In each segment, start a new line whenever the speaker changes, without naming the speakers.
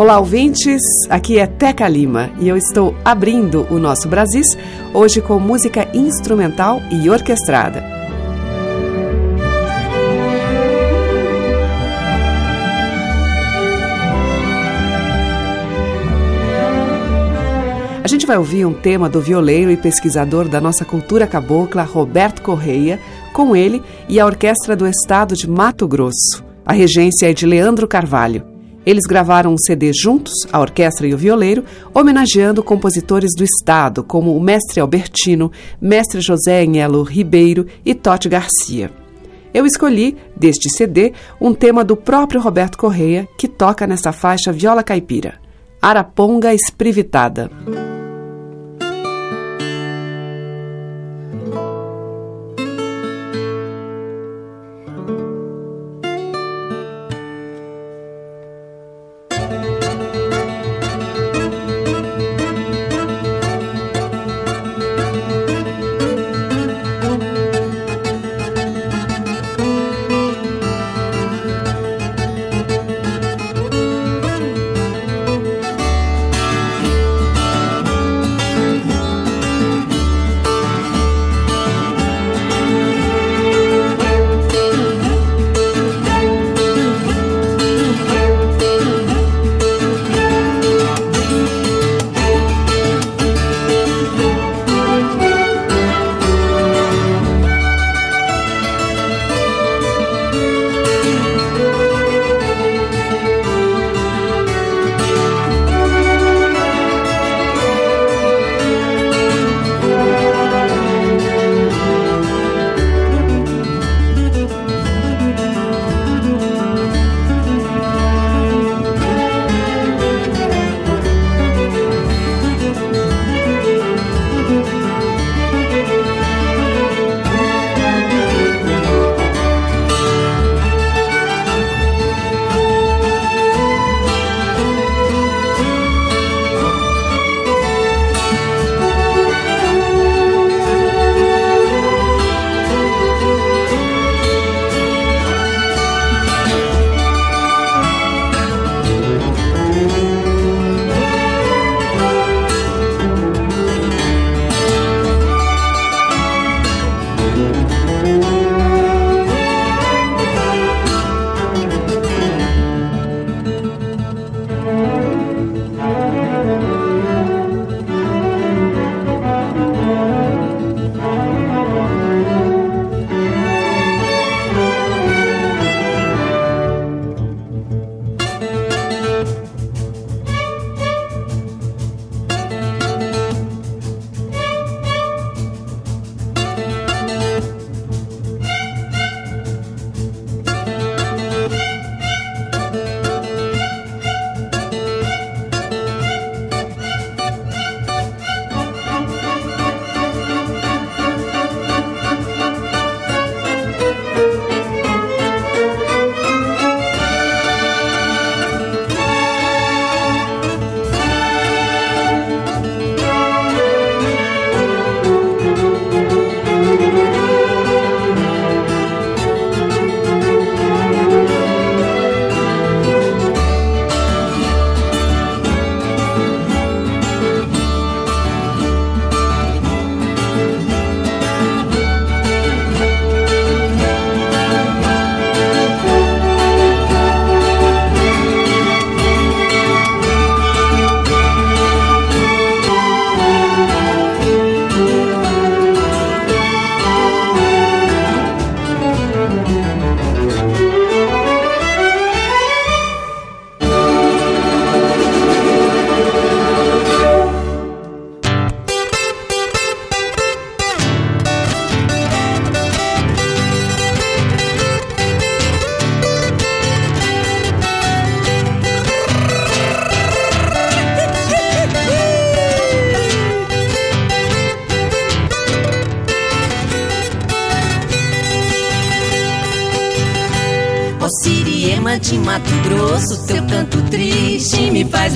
Olá, ouvintes. Aqui é Teca Lima e eu estou abrindo o nosso Brasis hoje com música instrumental e orquestrada. A gente vai ouvir um tema do violeiro e pesquisador da nossa cultura cabocla, Roberto Correia, com ele e a Orquestra do Estado de Mato Grosso. A regência é de Leandro Carvalho. Eles gravaram um CD juntos, a orquestra e o violeiro, homenageando compositores do estado, como o mestre Albertino, mestre José Enhelo Ribeiro e Totti Garcia. Eu escolhi, deste CD, um tema do próprio Roberto Correia, que toca nessa faixa viola caipira, Araponga Esprivitada.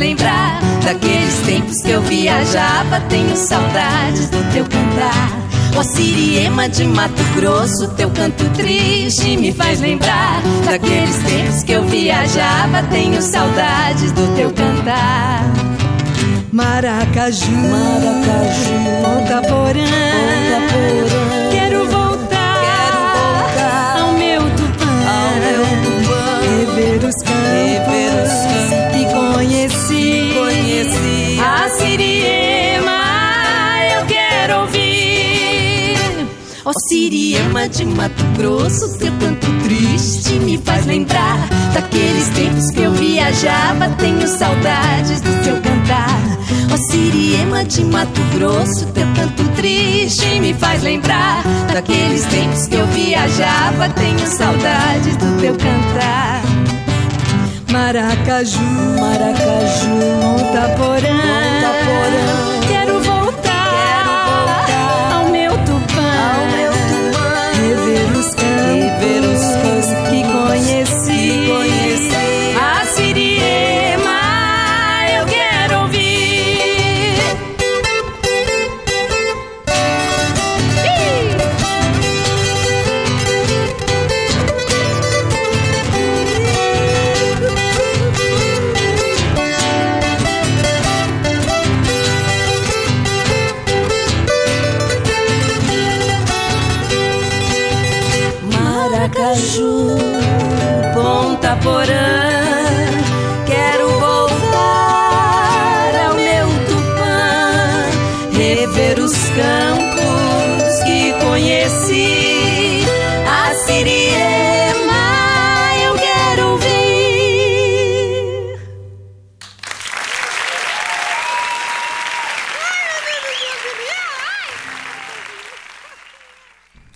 Lembrar daqueles tempos que eu viajava. Tenho saudades do teu cantar. Ó Siriema de Mato Grosso, teu canto triste me faz lembrar daqueles tempos que eu viajava. Tenho saudades do teu cantar.
Maracaju,
Maracaju,
Ponta Porã,
Ponta Porã.
Quero voltar,
Quero voltar
ao meu tupã,
ao meu tupã.
rever os campos,
Ó Siriema de Mato Grosso, teu canto triste me faz lembrar daqueles tempos que eu viajava. Tenho saudades do teu cantar. Ó Siriema de Mato Grosso, teu canto triste me faz lembrar daqueles tempos que eu viajava. Tenho saudades do teu cantar.
Maracaju,
Maracaju,
Ponta Porã,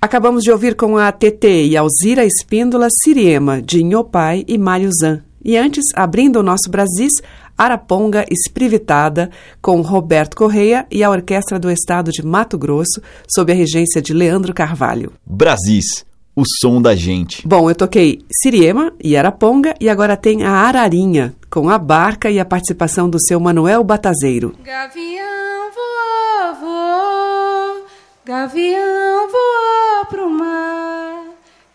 Acabamos de ouvir com a TT e Alzira Espíndola Siriema, de Inhopai e Mário Zan. E antes, abrindo o nosso Brasis, Araponga Esprivitada, com Roberto Correia e a Orquestra do Estado de Mato Grosso, sob a regência de Leandro Carvalho.
Brasis, o som da gente.
Bom, eu toquei Siriema e Araponga e agora tem a Ararinha, com a barca e a participação do seu Manuel Batazeiro.
Gavião voou, voou, gavião mar.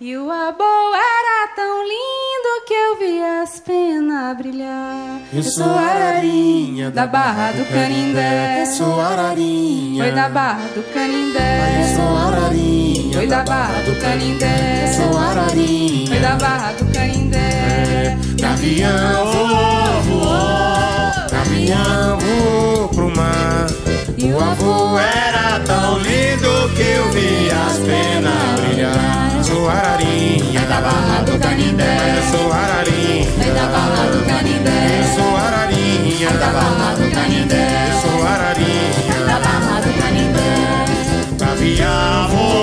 E o abou era tão lindo que eu vi as penas brilhar.
Eu sou ararinha da Barra do Canindé. Eu sou ararinha.
Foi da Barra do Canindé.
Eu sou ararinha.
Foi da Barra do Canindé.
Eu sou ararinha.
Foi da Barra do Canindé.
Gavião voou, voou. Gavião voou pro mar.
E
O avô era tão lindo que eu vi as penas brilhar. Sou ararinha da Barra do Canindé. Eu sou ararinha.
Foi da Barra do Canindé.
Eu sou ararinha da Barra do Canindé. Eu sou ararinha
Da Barra do Canindé.
Gavião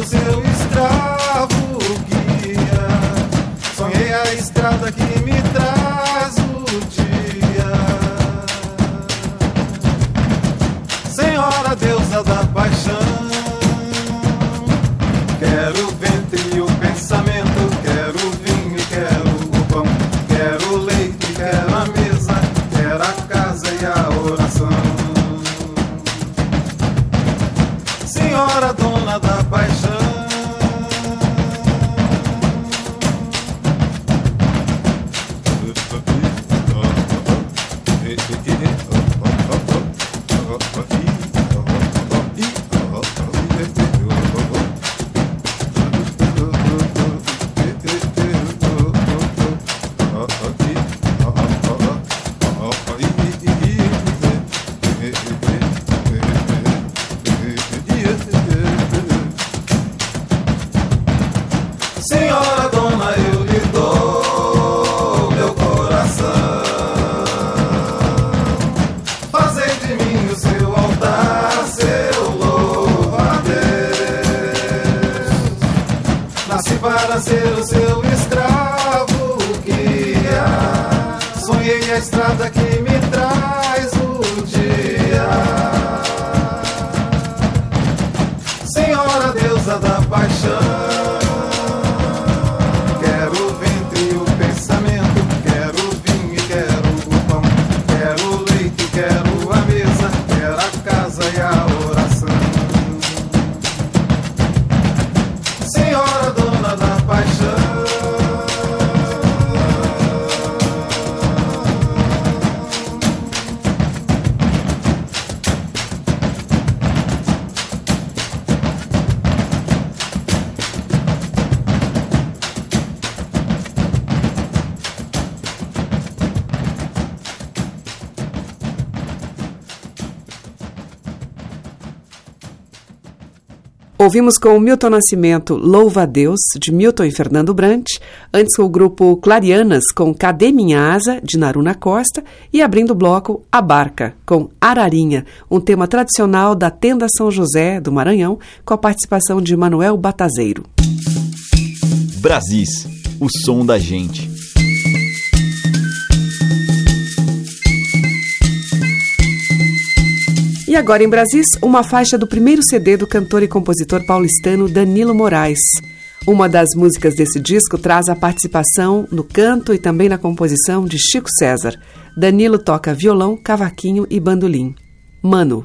Do
seu escravo guia. Sonhei a estrada que me
Ouvimos com Milton Nascimento Louva a Deus, de Milton e Fernando Brant, antes o grupo Clarianas com Cadê Minha Asa, de Naruna Costa, e abrindo o bloco A Barca, com Ararinha, um tema tradicional da Tenda São José, do Maranhão, com a participação de Manuel Batazeiro.
Brasis, o som da gente.
E agora em Brasis, uma faixa do primeiro CD do cantor e compositor paulistano Danilo Moraes. Uma das músicas desse disco traz a participação no canto e também na composição de Chico César. Danilo toca violão, cavaquinho e bandolim. Mano.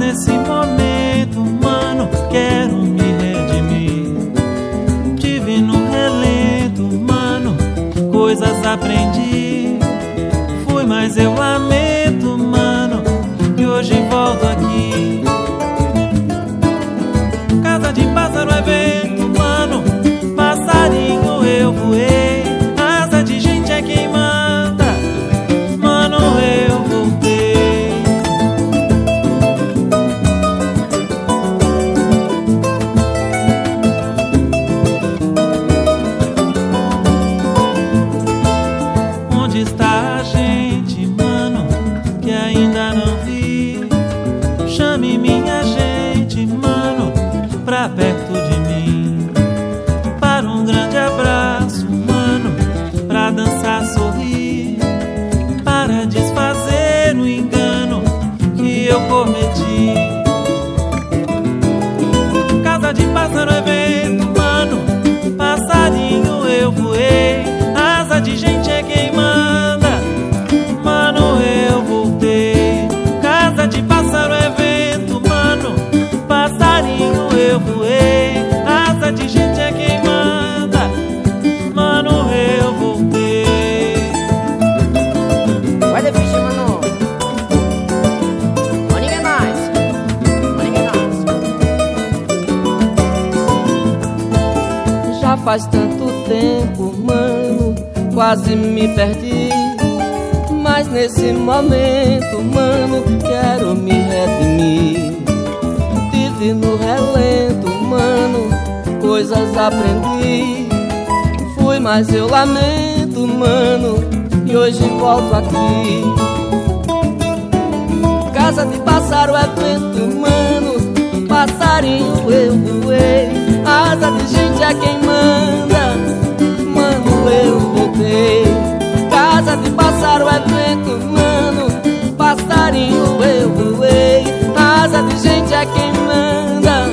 Nesse momento, mano, quero me redimir. Tive no relento, mano, coisas aprendi.
Quase me perdi. Mas nesse momento, mano, quero me redimir. Tive no relento, mano, coisas aprendi. Fui, mas eu lamento, mano, e hoje volto aqui. Casa de pássaro é vento, mano, passarinho eu voei. Asa de gente é quem manda, eu voltei. Casa de pássaro é vento, mano, passarinho eu voei. Asa de gente é quem manda,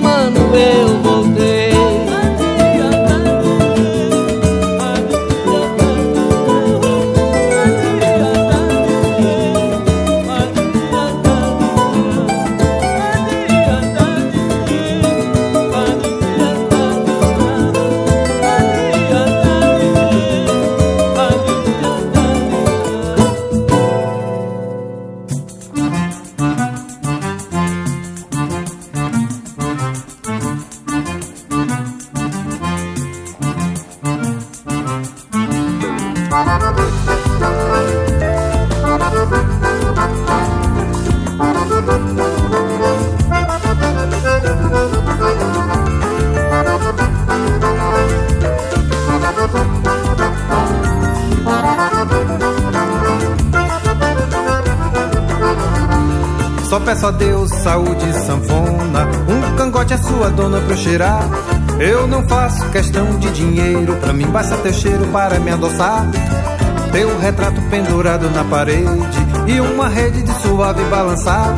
mano, eu voltei.
Basta teu cheiro para me adoçar. Teu retrato pendurado na parede e uma rede de suave balançar.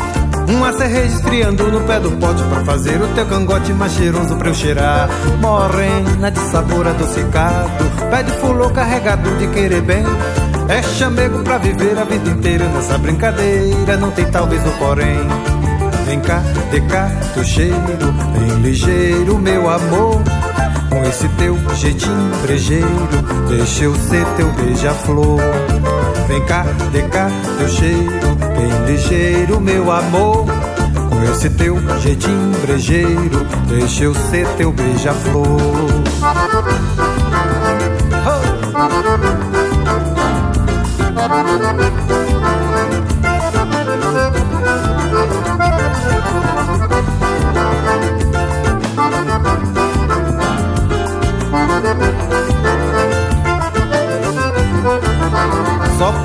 Uma cerveja esfriando no pé do pote pra fazer o teu cangote mais cheiroso pra eu cheirar. Morena de sabor adocicado, pé de fulô carregado de querer bem. É chamego pra viver a vida inteira nessa brincadeira, não tem talvez o porém. Vem cá, de cá, teu cheiro, bem ligeiro, meu amor. Com esse teu jeitinho brejeiro, deixa eu ser teu beija-flor. Vem cá, de cá, teu cheiro, bem ligeiro, meu amor. Com esse teu jeitinho brejeiro, deixa eu ser teu beija-flor. Só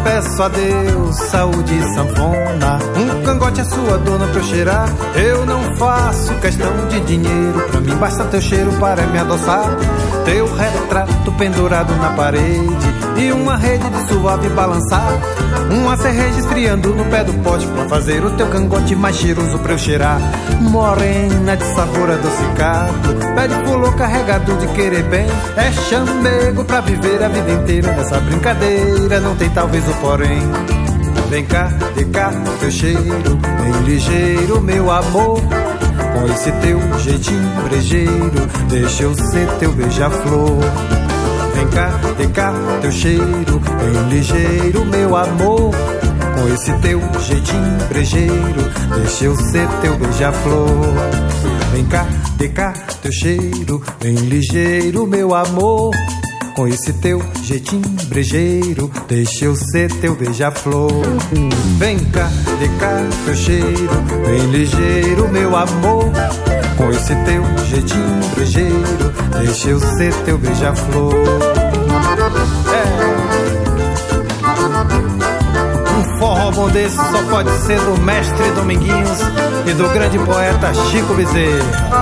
peço a Deus saúde e sanfona. Um cangote é sua dona pra eu cheirar. Eu não faço questão de dinheiro. Pra mim basta teu cheiro para me adoçar. Teu retrato pendurado na parede. E uma rede de suave balançar. Uma cerveja esfriando no pé do pote pra fazer o teu cangote mais cheiroso pra eu cheirar. Morena de sabor adocicado. Pé de pulô carregado de querer bem. É chamego pra viver a vida inteira nessa brincadeira. Não tem talvez o porém. Vem cá, de cá, teu cheiro, bem ligeiro, meu amor. Com esse teu jeitinho brejeiro, deixa eu ser teu beija-flor. Vem cá, de cá, teu cheiro, bem ligeiro, meu amor. Com esse teu jeitinho brejeiro, deixa eu ser teu beija-flor. Vem cá, de cá, teu cheiro, bem ligeiro, meu amor. Com esse teu jeitinho brejeiro, deixa eu ser teu beija-flor. Vem cá, de cá, teu cheiro, bem ligeiro, meu amor. Com esse teu jeitinho brejeiro, deixa eu ser teu beija-flor. É. Um forró bom desse só pode ser do mestre Dominguinhos e do grande poeta Chico Bezerra.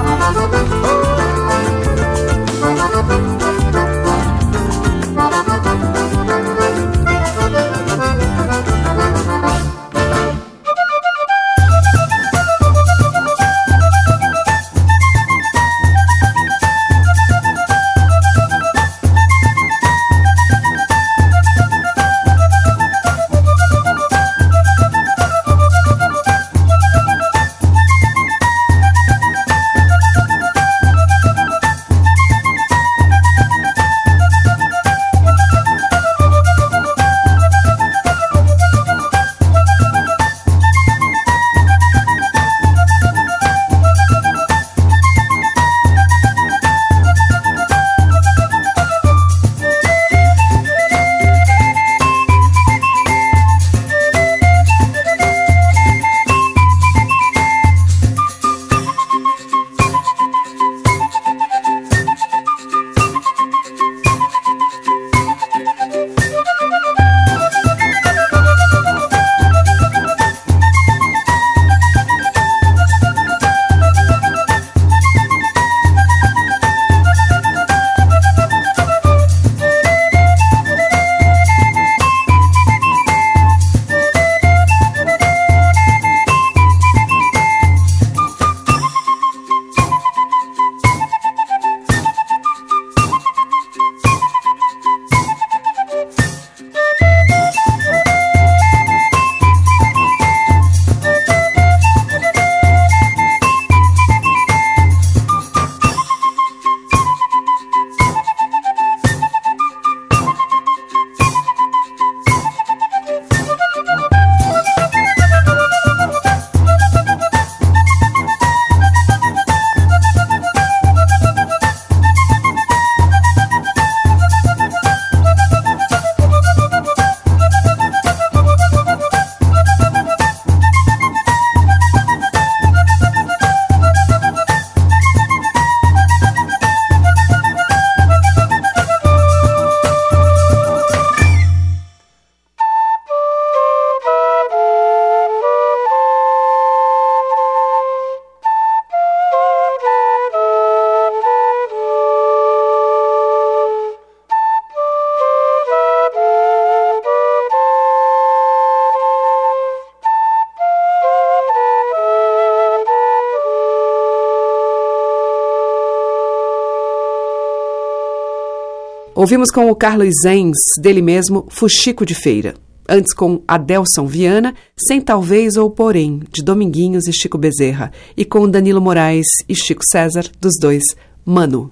Ouvimos com o Carlos Zenz, dele mesmo, Fuxico de Feira. Antes com Adelson Viana, Sem Talvez ou Porém, de Dominguinhos e Chico Bezerra. E com Danilo Moraes e Chico César, dos dois, Mano.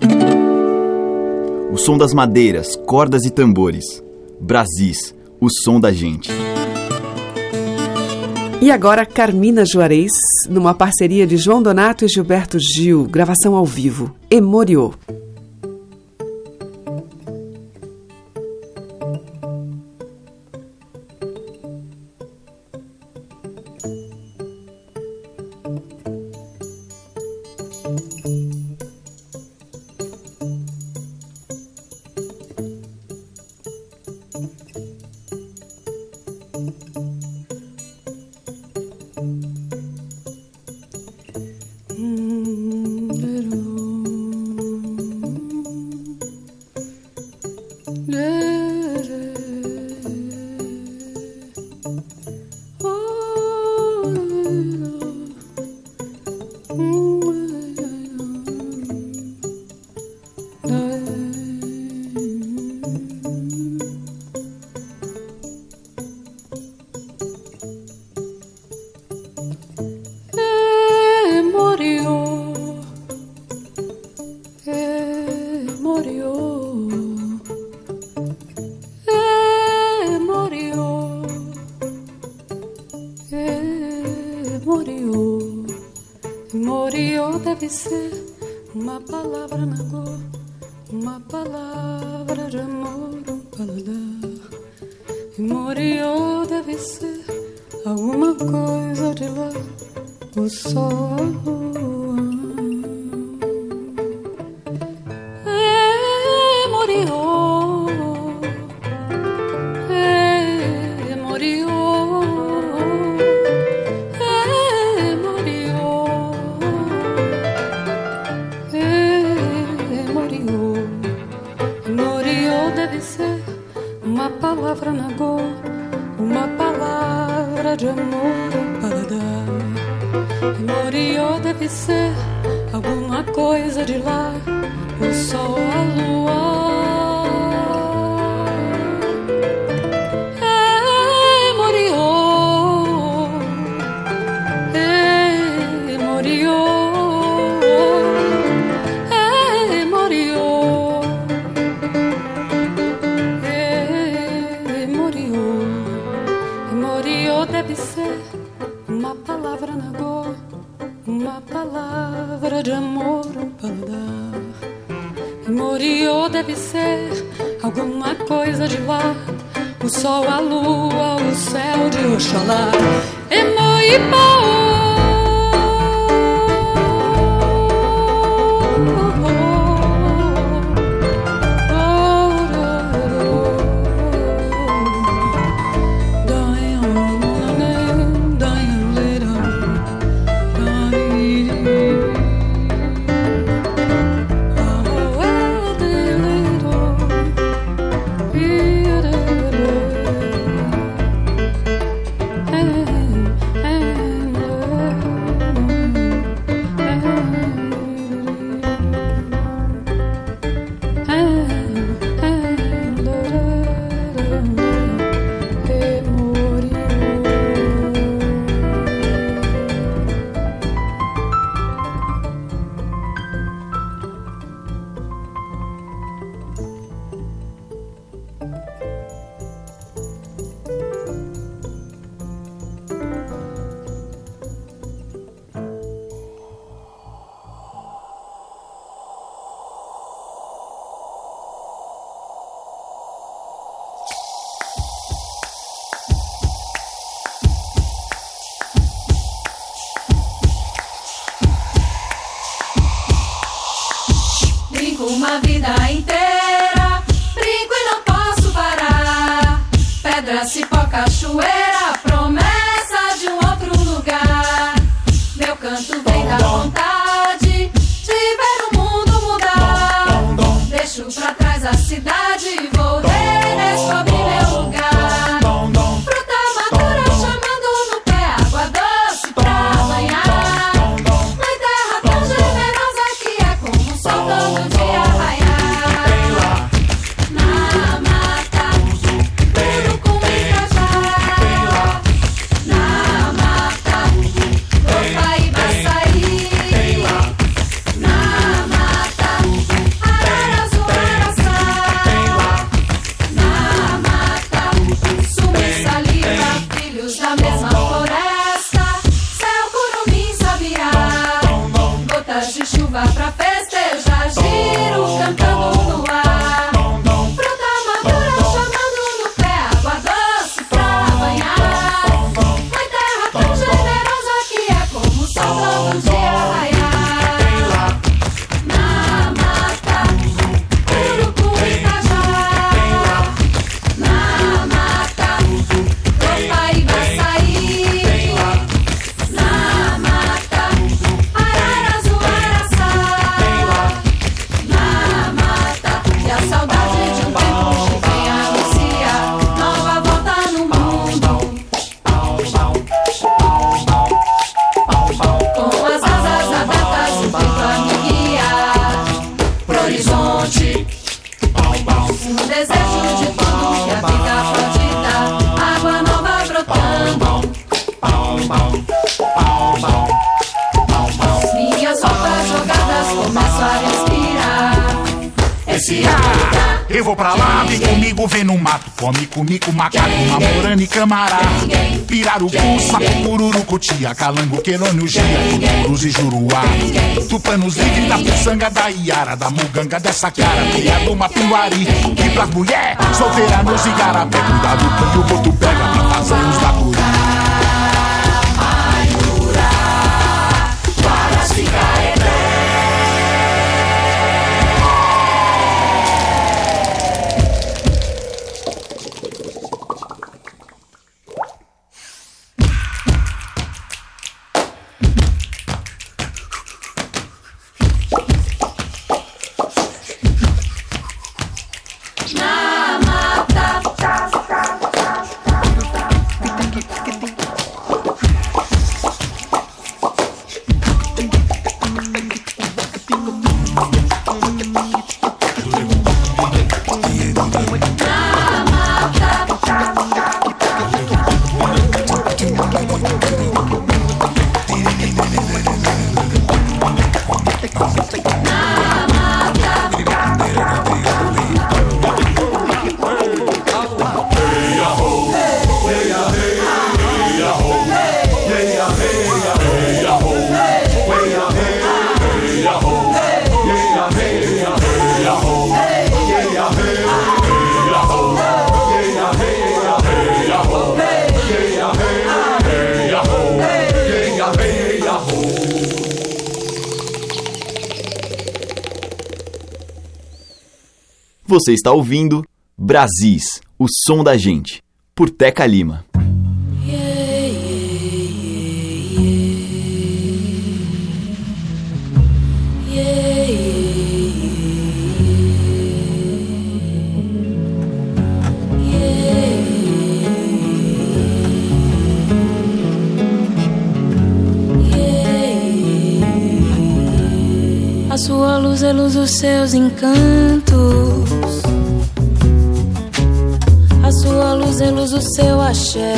O som das madeiras, cordas e tambores. Brasis, o som da gente.
E agora Carmina Juarez, numa parceria de João Donato e Gilberto Gil, gravação ao vivo, Emoriô.
Camará. Pirarucu, sapo, cutia, calango, quelônio, gia, cruz e juruá. Tupanos livre da puçanga, da iara, da muganga, dessa cara, criado do mapiuari. E pras mulher, solteira nos igarapé, cuidado que o boto pega pra fazer uns bacuri.
Now
Você está ouvindo Brasis, o som da gente, por Teca Lima.
A sua luz é luz dos seus encantos. Luz do seu axé.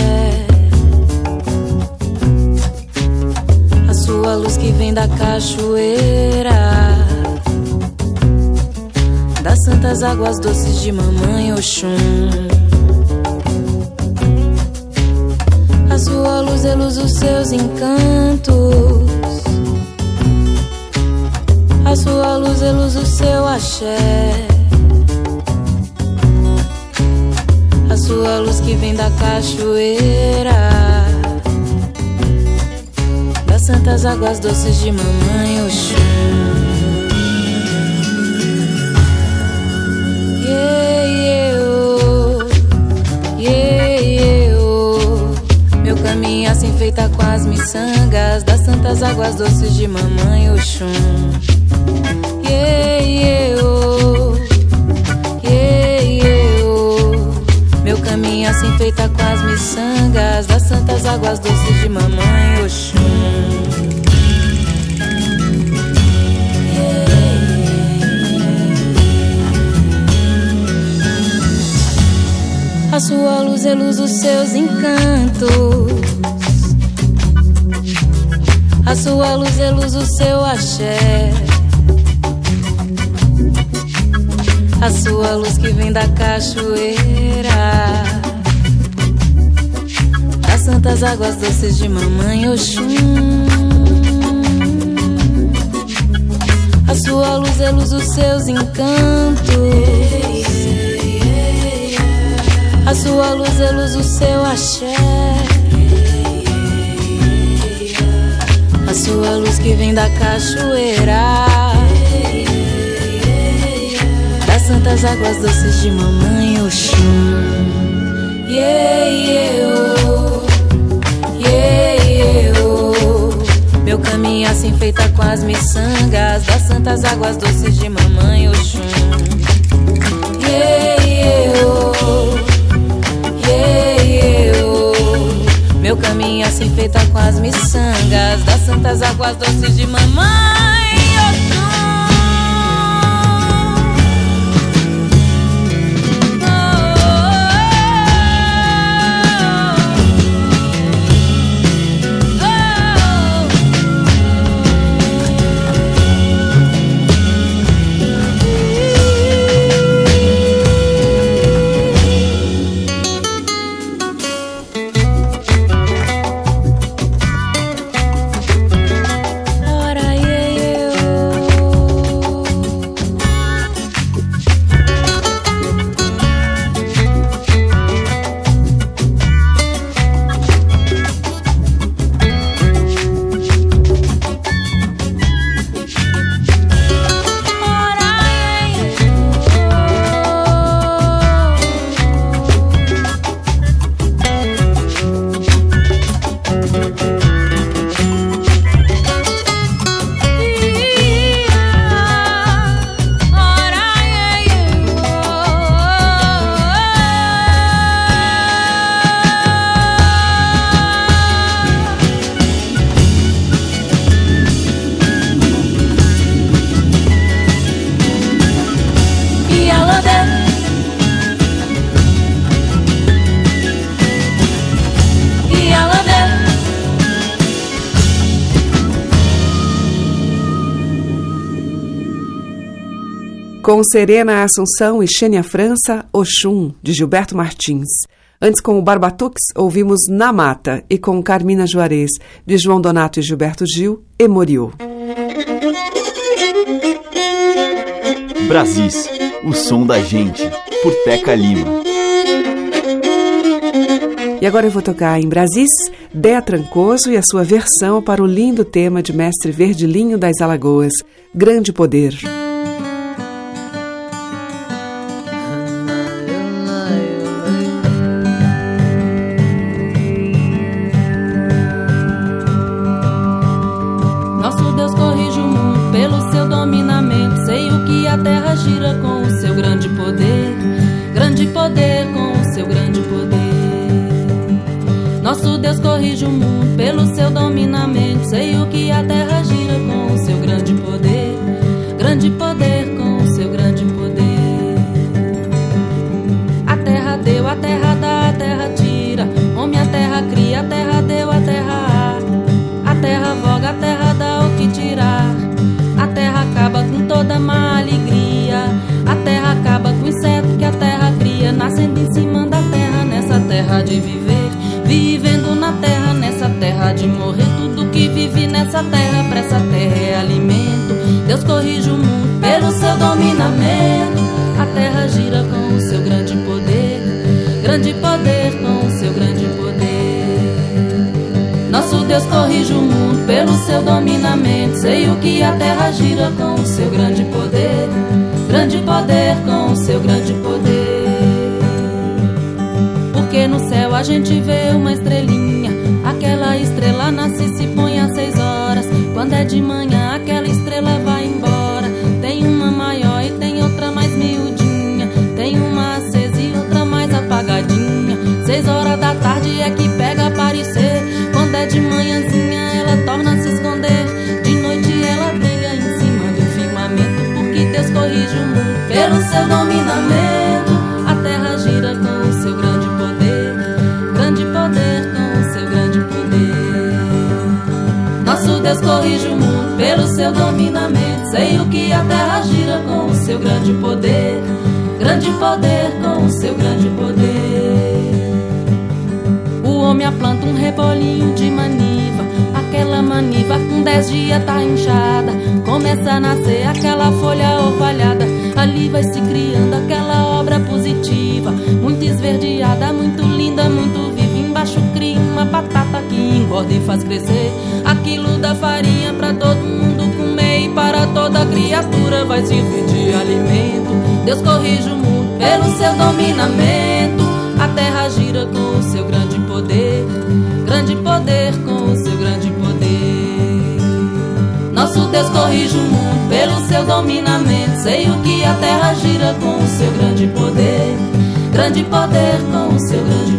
A sua luz que vem da cachoeira. Das santas águas doces de mamãe Oxum. A sua luz é luz dos seus encantos. A sua luz é luz do seu axé. A sua luz que vem da cachoeira. Das santas águas doces de mamãe Oxum. Yeah, yeah, oh. Yeah, yeah, oh. Meu caminho assim feita com as miçangas das santas águas doces de mamãe Oxum. Yeah, yeah, oh. Assim feita com as miçangas das santas águas doces de mamãe Oxum. A sua luz é luz dos seus encantos. A sua luz é luz do seu axé. A sua luz que vem da cachoeira. Das santas águas doces de mamãe Oxum. A sua luz é luz seus encantos. A sua luz é luz seu axé. A sua luz que vem da cachoeira. Das santas águas doces de mamãe Oxum. Yeah, yeah, oh. Caminho assim feita com as miçangas das santas águas doces de mamãe Oxum. Yeah, yeah, oh. Yeah, yeah, oh. Meu caminho assim feita com as miçangas das santas águas doces de mamãe
Com Serena Assunção e Xênia França, Oxum, de Gilberto Martins. Antes, com o Barbatux, ouvimos Na Mata e com Carmina Juarez, de João Donato e Gilberto Gil, Emoriô.
Brasis, o som da gente, por Teca Lima.
E agora eu vou tocar em Brasis, Dea Trancoso e a sua versão para o lindo tema de mestre Verdilinho das Alagoas, Grande Poder.
Grande poder com o seu grande poder. Nosso Deus corrige o mundo pelo seu dominamento. Sei o que a terra gira com o seu grande poder, grande poder com o seu grande poder. Porque no céu a gente vê uma estrelinha. Aquela estrela nasce e se põe às seis horas. Quando é de manhã, Seis horas da tarde é que pega aparecer. Quando é de manhãzinha, ela torna a se esconder. De noite ela brilha em cima do firmamento. Porque Deus corrige o mundo pelo seu dominamento. A terra gira com o seu grande poder, grande poder com o seu grande poder. Nosso Deus corrige o mundo pelo seu dominamento. Sei o que a terra gira com o seu grande poder, grande poder com o seu grande poder. O homem aplanta um rebolinho de maniva. Aquela maniva com dez dias tá inchada. Começa a nascer aquela folha orvalhada. Ali vai se criando aquela obra positiva. Muito esverdeada, muito linda, muito viva. Embaixo cria uma batata que engorda e faz crescer. Aquilo da farinha pra todo mundo comer. E para toda criatura vai servir de alimento. Deus corrige o mundo pelo seu dominamento. A terra gira com o seu grande poder, grande poder com o seu grande poder. Nosso Deus corrige o mundo pelo seu dominamento. Sei o que a terra gira com o seu grande poder, grande poder com o seu grande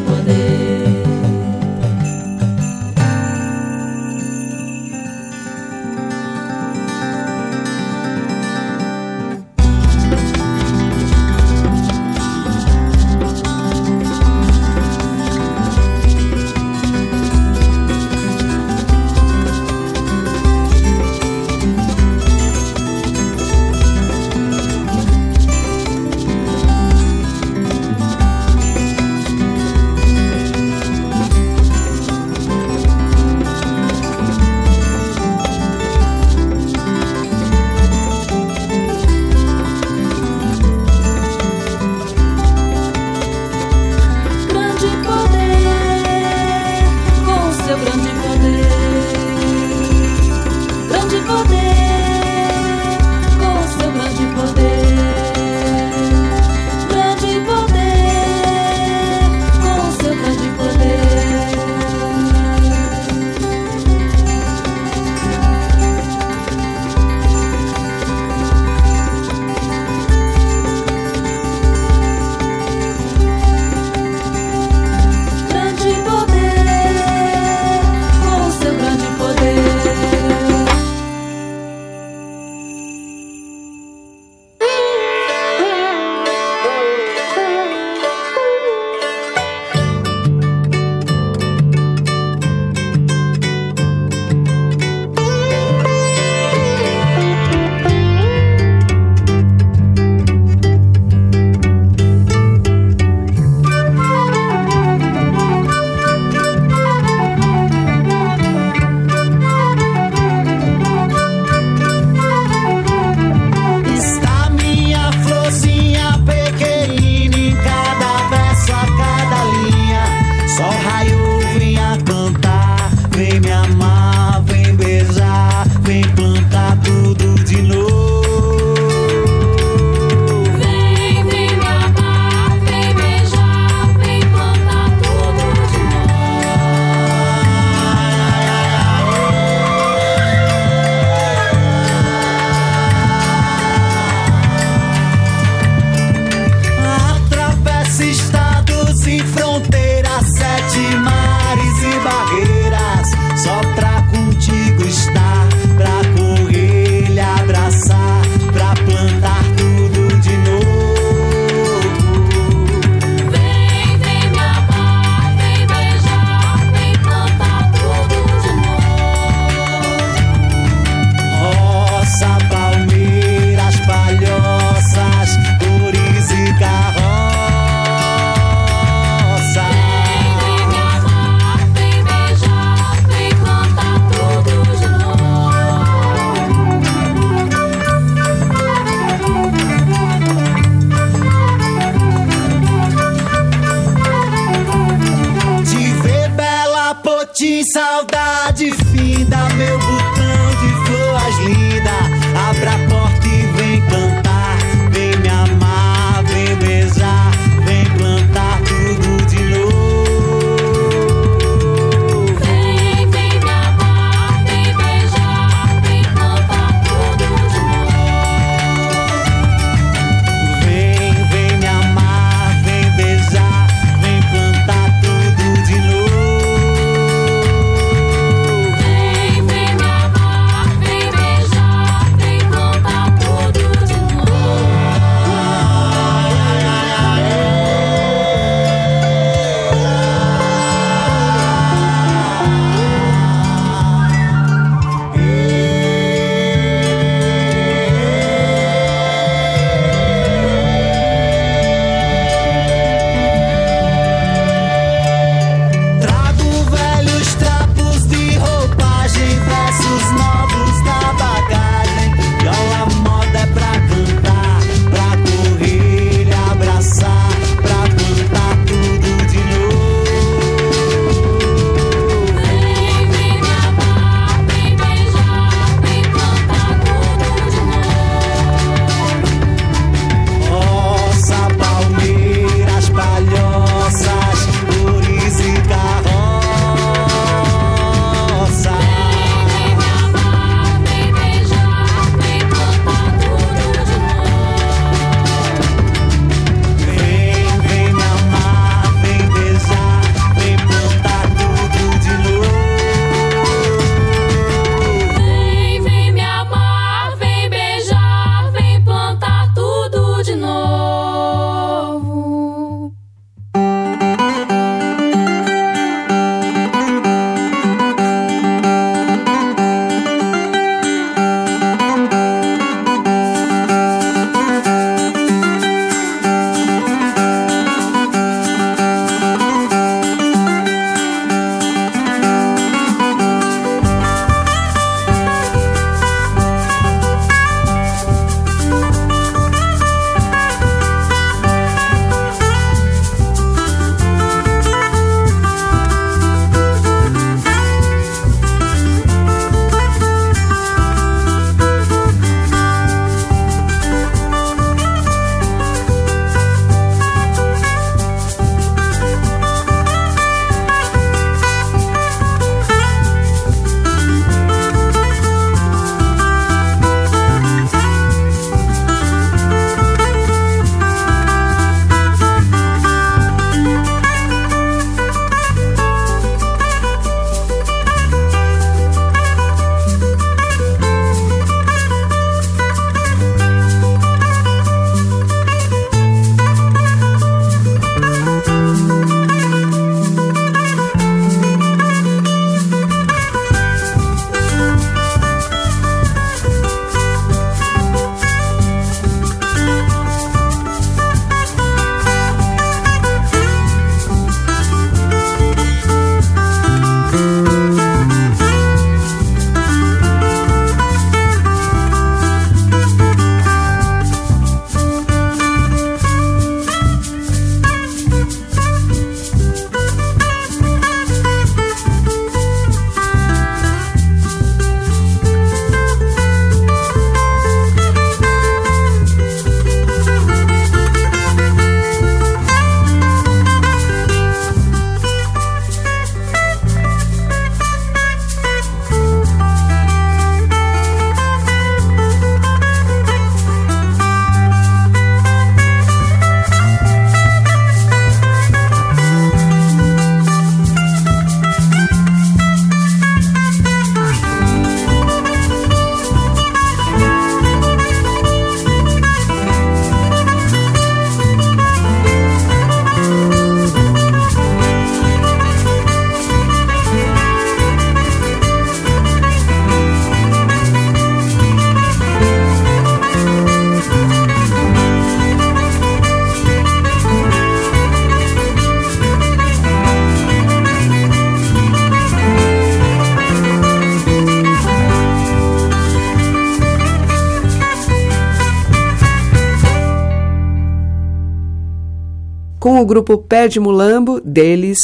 grupo Pé de Mulambo, deles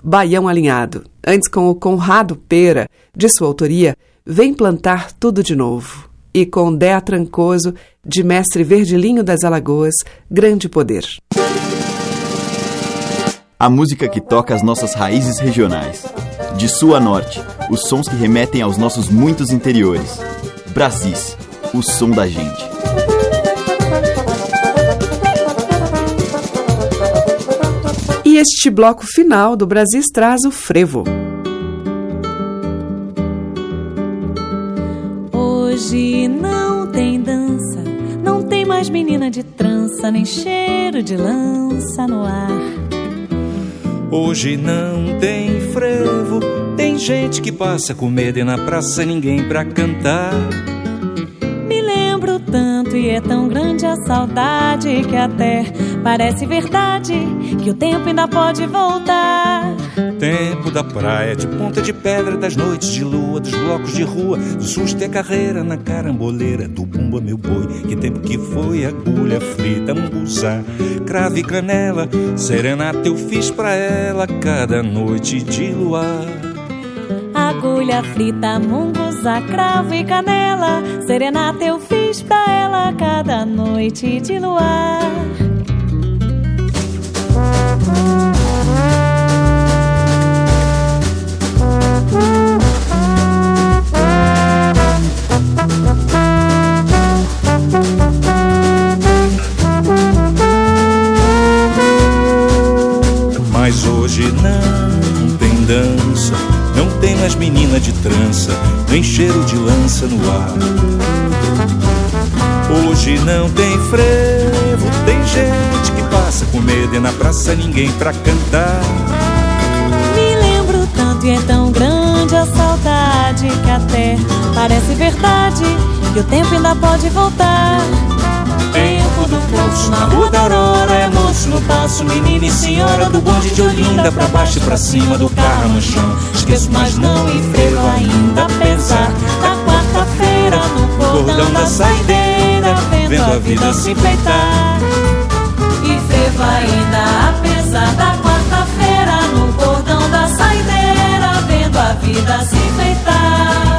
Baião Alinhado. Antes, com o Conrado Pera, de sua autoria, Vem Plantar Tudo de Novo. E com Dea Trancoso, de mestre Verdilinho das Alagoas, Grande Poder.
A música que toca as nossas raízes regionais. De sul a norte, os sons que remetem aos nossos muitos interiores. Brasis, o som da gente.
E este bloco final do Brasis traz o frevo.
Hoje não tem dança, não tem mais menina de trança, nem cheiro de lança no ar.
Hoje não tem frevo, tem gente que passa com medo e na praça ninguém pra cantar.
Me lembro tanto e é tão grande a saudade que até parece verdade que o tempo ainda pode voltar.
Tempo da praia, de ponta de pedra, das noites de lua, dos blocos de rua, do susto e carreira na caramboleira, do bumba meu boi, que tempo que foi, agulha frita, munguzá, cravo e canela, serenata eu fiz pra ela cada noite de luar.
Agulha frita, munguzá, cravo e canela, serenata eu fiz pra ela cada noite de luar.
Não tem dança, não tem mais menina de trança, nem cheiro de lança no ar. Hoje não tem frevo, tem gente que passa com medo e na praça ninguém pra cantar.
Me lembro tanto e é tão grande a saudade que até parece verdade que o tempo ainda pode voltar.
Tempo do poço na rua da Aurora É moço no passo, menina e senhora Do bonde de Olinda pra baixo e pra cima Do carro no chão, esqueço mas não E frevo ainda, apesar da quarta-feira No cordão da saideira Vendo a vida se enfeitar.
E frevo ainda, apesar da quarta-feira No cordão da saideira Vendo a vida se enfeitar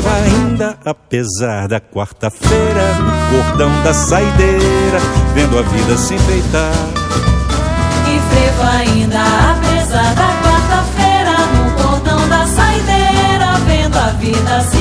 frevo ainda, apesar da quarta-feira, no cordão da saideira, vendo a vida se enfeitar.
E frevo ainda, apesar da quarta-feira, no cordão da saideira, vendo a vida se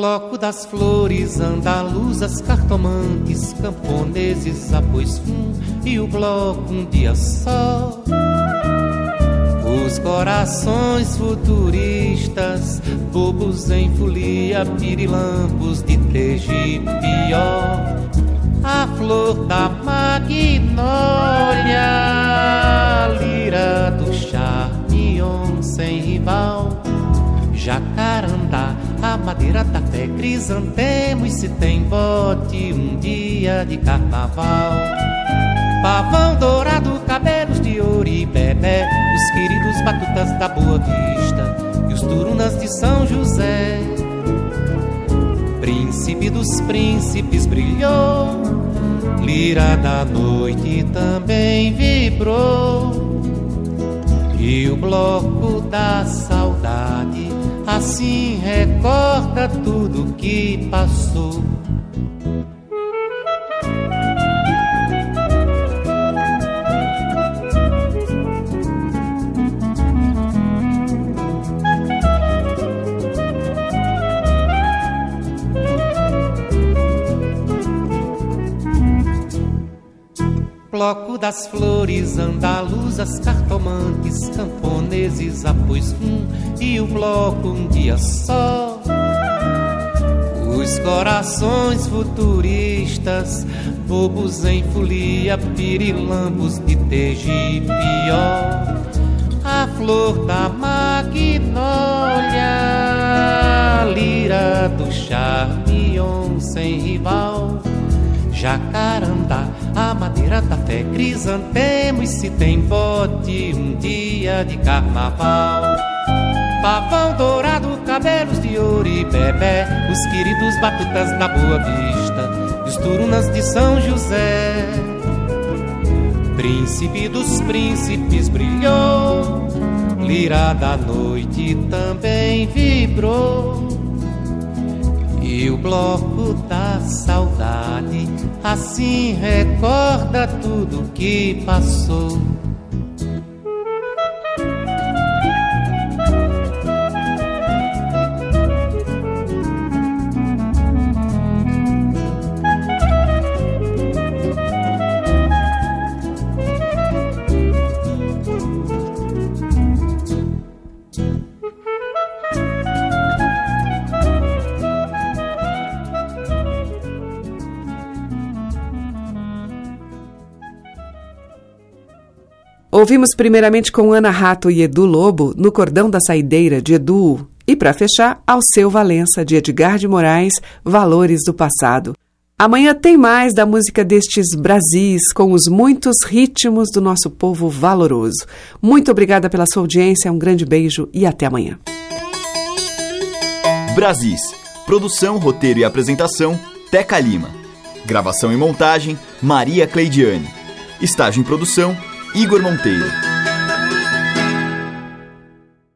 Bloco
das flores, andaluzas, cartomantes, camponeses, após fum e o bloco um dia só. Os corações futuristas, bobos em folia, pirilampos de pior. A flor da magnólia, lira do charmion sem rival. Jacarandá, a madeira da fé, crisantemos se tem bote um dia de carnaval. Pavão dourado, cabelos de ouro e bebê, os queridos batutas da Boa Vista e os turunas de São José. Príncipe dos príncipes brilhou, lira da noite também vibrou, e o bloco da saudade assim recorda tudo que passou. bloco das flores andaluzas, cartomantes, camponeses, após um e o bloco um dia só. Os corações futuristas, bobos em folia, pirilambos de Tegipió. A flor da magnólia, lira do charmion sem rival jacarandá, a madeira da fé, crisantemo e se tem bote um dia de carnaval. Pavão dourado, cabelos de ouro e bebê, os queridos batutas da Boa Vista, os turunas de São José. Príncipe dos príncipes brilhou, lira da noite também vibrou. E o bloco da saudade assim recorda tudo que passou.
Ouvimos primeiramente com Ana Rato e Edu Lobo no Cordão da Saideira de Edu e para fechar Alceu Valença de Edgar de Moraes, Valores do Passado. Amanhã tem mais da música destes Brasis com os muitos ritmos do nosso povo valoroso. Muito obrigada pela sua audiência, um grande beijo e até amanhã.
Brasis. Produção, roteiro e apresentação, Teca Lima. Gravação e montagem, Maria Cleidiane. Estágio em produção, Igor Monteiro.